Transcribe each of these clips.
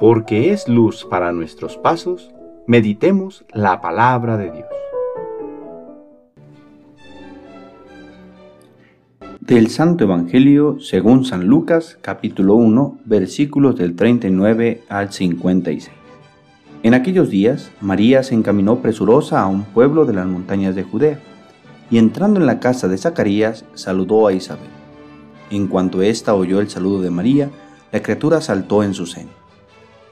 porque es luz para nuestros pasos, meditemos la palabra de Dios. Del Santo Evangelio según San Lucas capítulo 1 versículos del 39 al 56. En aquellos días María se encaminó presurosa a un pueblo de las montañas de Judea, y entrando en la casa de Zacarías saludó a Isabel. En cuanto ésta oyó el saludo de María, la criatura saltó en su seno.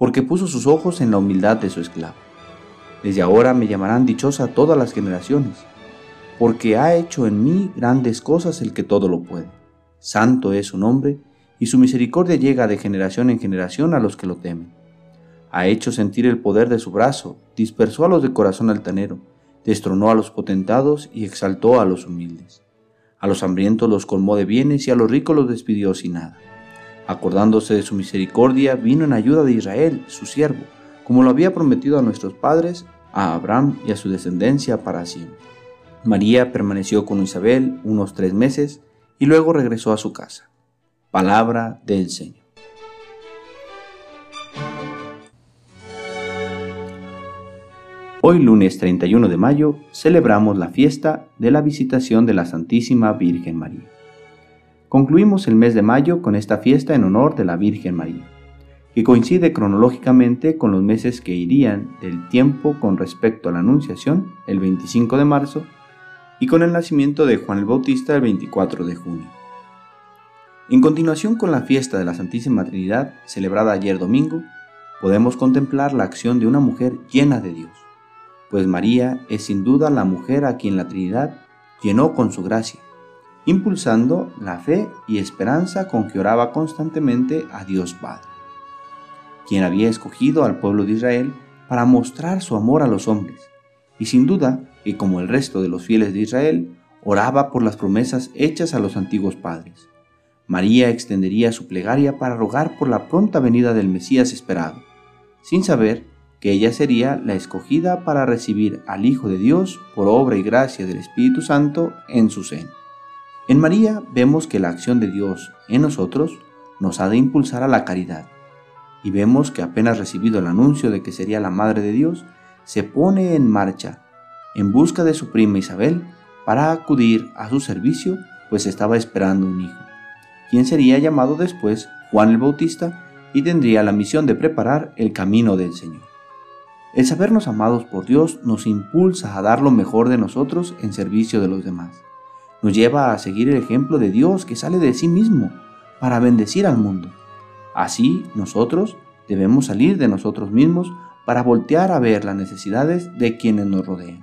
porque puso sus ojos en la humildad de su esclavo. Desde ahora me llamarán dichosa todas las generaciones, porque ha hecho en mí grandes cosas el que todo lo puede. Santo es su nombre, y su misericordia llega de generación en generación a los que lo temen. Ha hecho sentir el poder de su brazo, dispersó a los de corazón altanero, destronó a los potentados y exaltó a los humildes. A los hambrientos los colmó de bienes y a los ricos los despidió sin nada acordándose de su misericordia, vino en ayuda de Israel, su siervo, como lo había prometido a nuestros padres, a Abraham y a su descendencia para siempre. María permaneció con Isabel unos tres meses y luego regresó a su casa. Palabra del Señor. Hoy lunes 31 de mayo celebramos la fiesta de la visitación de la Santísima Virgen María. Concluimos el mes de mayo con esta fiesta en honor de la Virgen María, que coincide cronológicamente con los meses que irían del tiempo con respecto a la Anunciación, el 25 de marzo, y con el nacimiento de Juan el Bautista el 24 de junio. En continuación con la fiesta de la Santísima Trinidad, celebrada ayer domingo, podemos contemplar la acción de una mujer llena de Dios, pues María es sin duda la mujer a quien la Trinidad llenó con su gracia impulsando la fe y esperanza con que oraba constantemente a Dios Padre, quien había escogido al pueblo de Israel para mostrar su amor a los hombres, y sin duda que como el resto de los fieles de Israel, oraba por las promesas hechas a los antiguos padres. María extendería su plegaria para rogar por la pronta venida del Mesías esperado, sin saber que ella sería la escogida para recibir al Hijo de Dios por obra y gracia del Espíritu Santo en su seno. En María vemos que la acción de Dios en nosotros nos ha de impulsar a la caridad. Y vemos que apenas recibido el anuncio de que sería la Madre de Dios, se pone en marcha en busca de su prima Isabel para acudir a su servicio, pues estaba esperando un hijo, quien sería llamado después Juan el Bautista y tendría la misión de preparar el camino del Señor. El sabernos amados por Dios nos impulsa a dar lo mejor de nosotros en servicio de los demás nos lleva a seguir el ejemplo de Dios que sale de sí mismo para bendecir al mundo. Así nosotros debemos salir de nosotros mismos para voltear a ver las necesidades de quienes nos rodean.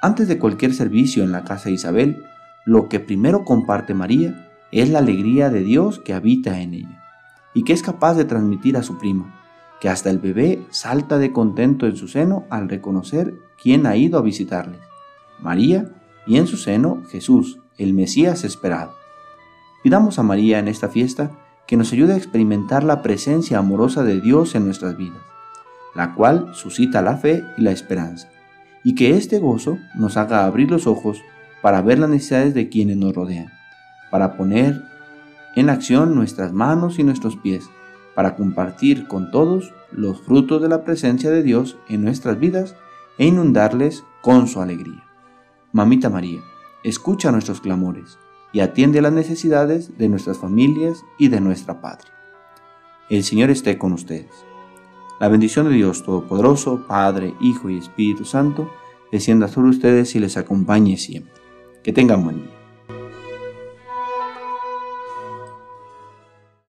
Antes de cualquier servicio en la casa de Isabel, lo que primero comparte María es la alegría de Dios que habita en ella y que es capaz de transmitir a su prima, que hasta el bebé salta de contento en su seno al reconocer quién ha ido a visitarles. María y en su seno Jesús, el Mesías esperado. Pidamos a María en esta fiesta que nos ayude a experimentar la presencia amorosa de Dios en nuestras vidas, la cual suscita la fe y la esperanza, y que este gozo nos haga abrir los ojos para ver las necesidades de quienes nos rodean, para poner en acción nuestras manos y nuestros pies, para compartir con todos los frutos de la presencia de Dios en nuestras vidas e inundarles con su alegría. Mamita María, escucha nuestros clamores y atiende las necesidades de nuestras familias y de nuestra patria. El Señor esté con ustedes. La bendición de Dios Todopoderoso, Padre, Hijo y Espíritu Santo, descienda sobre ustedes y les acompañe siempre. Que tengan buen día.